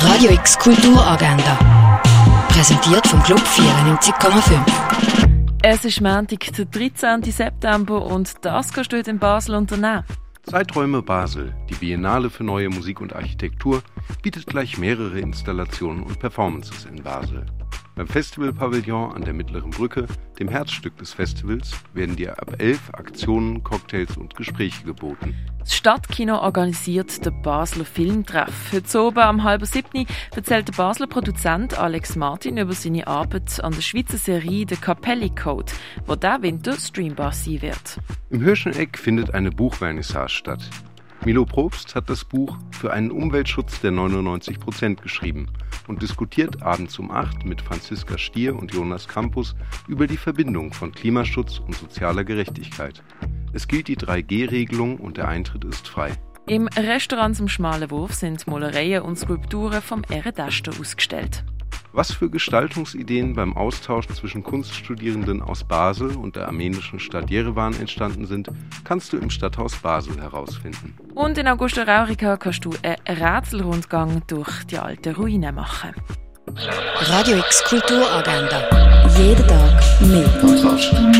Radio X Kulturagenda. Präsentiert vom Club 94,5. Es ist Montag, der 13. September und das kannst du heute in Basel unternehmen. Zeiträume Basel, die Biennale für neue Musik und Architektur, bietet gleich mehrere Installationen und Performances in Basel. Beim Festivalpavillon an der Mittleren Brücke, dem Herzstück des Festivals, werden dir ab elf Aktionen, Cocktails und Gespräche geboten. Das Stadtkino organisiert den Basler Filmtreff. Heute oben am halben siebten erzählt der Basler Produzent Alex Martin über seine Arbeit an der Schweizer Serie The Capelli Code, wo der Winter streambar sein wird. Im Hirscheneck findet eine Buchvernissage statt. Milo Probst hat das Buch für einen Umweltschutz der 99 Prozent geschrieben und diskutiert abends um 8 mit Franziska Stier und Jonas Campus über die Verbindung von Klimaschutz und sozialer Gerechtigkeit. Es gilt die 3G-Regelung und der Eintritt ist frei. Im Restaurant zum Schmalen Wurf sind Malereien und Skulpturen vom Eredaster ausgestellt. Was für Gestaltungsideen beim Austausch zwischen Kunststudierenden aus Basel und der armenischen Stadt Jerewan entstanden sind, kannst du im Stadthaus Basel herausfinden. Und in Augusta Raurica kannst du einen Rätselrundgang durch die alte Ruine machen. Radio X Kulturagenda. Jeden Tag mehr. Kontrast.